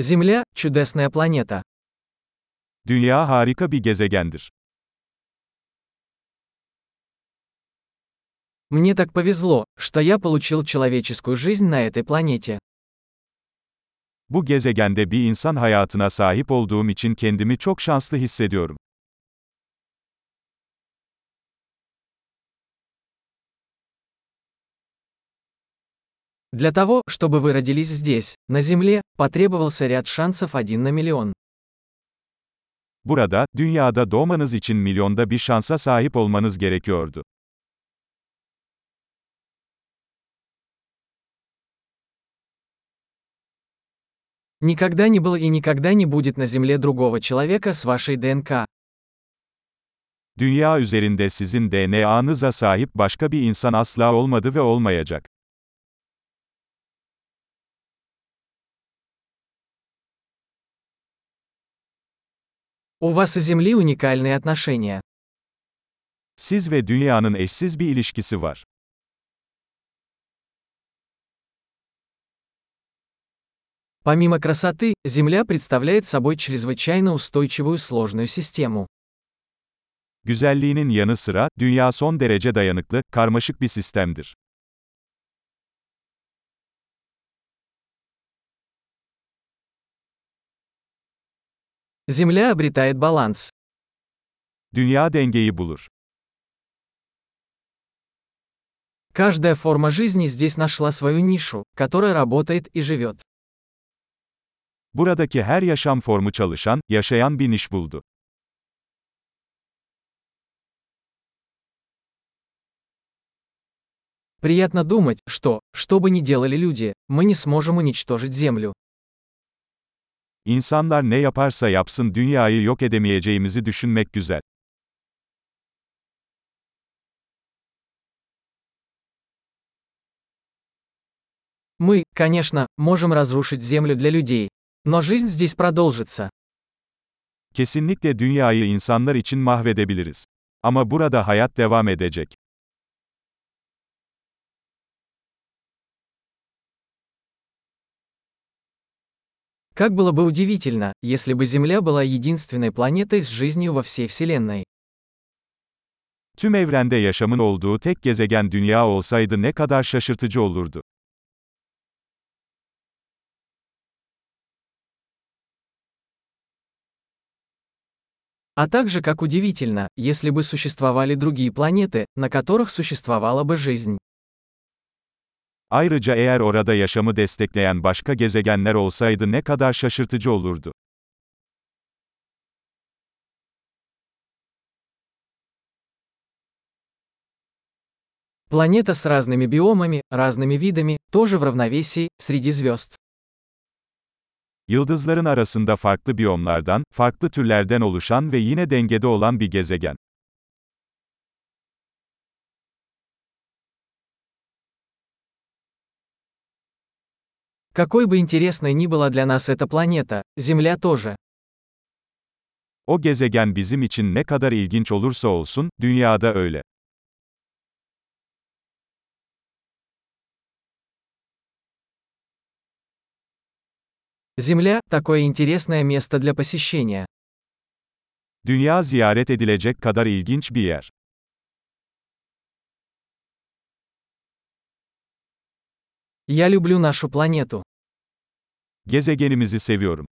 Земля – чудесная планета. Dünya harika bir gezegendir. Мне так повезло, что я получил человеческую жизнь на этой планете. Bu gezegende bir insan hayatına sahip olduğum için kendimi çok şanslı hissediyorum. Для того, чтобы вы родились здесь, на Земле, потребовался ряд шансов один на миллион. Burada, dünyada doğmanız için milyonda bir şansa sahip olmanız gerekiyordu. Никогда не было и никогда не будет на Земле другого человека с вашей ДНК. Dünya üzerinde sizin DNA'nıza sahip başka bir insan asla olmadı ve olmayacak. У вас и Земли уникальные отношения. Siz ve dünyanın eşsiz bir ilişkisi var. Помимо красоты, Земля представляет собой чрезвычайно устойчивую сложную систему. Güzelliğinin yanı sıra, dünya son derece dayanıklı, karmaşık bir sistemdir. Земля обретает баланс. Dünya dengeyi bulur. Каждая форма жизни здесь нашла свою нишу, которая работает и живет. Buradaki her yaşam formu çalışan, yaşayan bir niş buldu. Приятно думать, что, что бы ни делали люди, мы не сможем уничтожить Землю. İnsanlar ne yaparsa yapsın dünyayı yok edemeyeceğimizi düşünmek güzel. Мы, конечно, можем разрушить Землю для людей. Но жизнь здесь продолжится. Kesinlikle dünyayı insanlar için mahvedebiliriz. Ama burada hayat devam edecek. Как было бы удивительно, если бы Земля была единственной планетой с жизнью во всей Вселенной. Tüm evrende yaşamın olduğu tek gezegen dünya olsaydı ne kadar şaşırtıcı olurdu. А также как удивительно, если бы существовали другие планеты, на которых существовала бы жизнь. Ayrıca eğer orada yaşamı destekleyen başka gezegenler olsaydı ne kadar şaşırtıcı olurdu. Планета с разными биомами, разными видами, тоже в равновесии, среди звезд. Yıldızların arasında farklı biyomlardan, farklı türlerden oluşan ve yine dengede olan bir gezegen. Какой бы интересной ни была для нас эта планета, Земля тоже. O gezegen bizim için ne kadar ilginç olursa olsun, dünyada öyle. Земля – такое интересное место для посещения. Dünya ziyaret edilecek kadar ilginç bir yer. Я люблю нашу планету. Gezegenimizi seviyorum.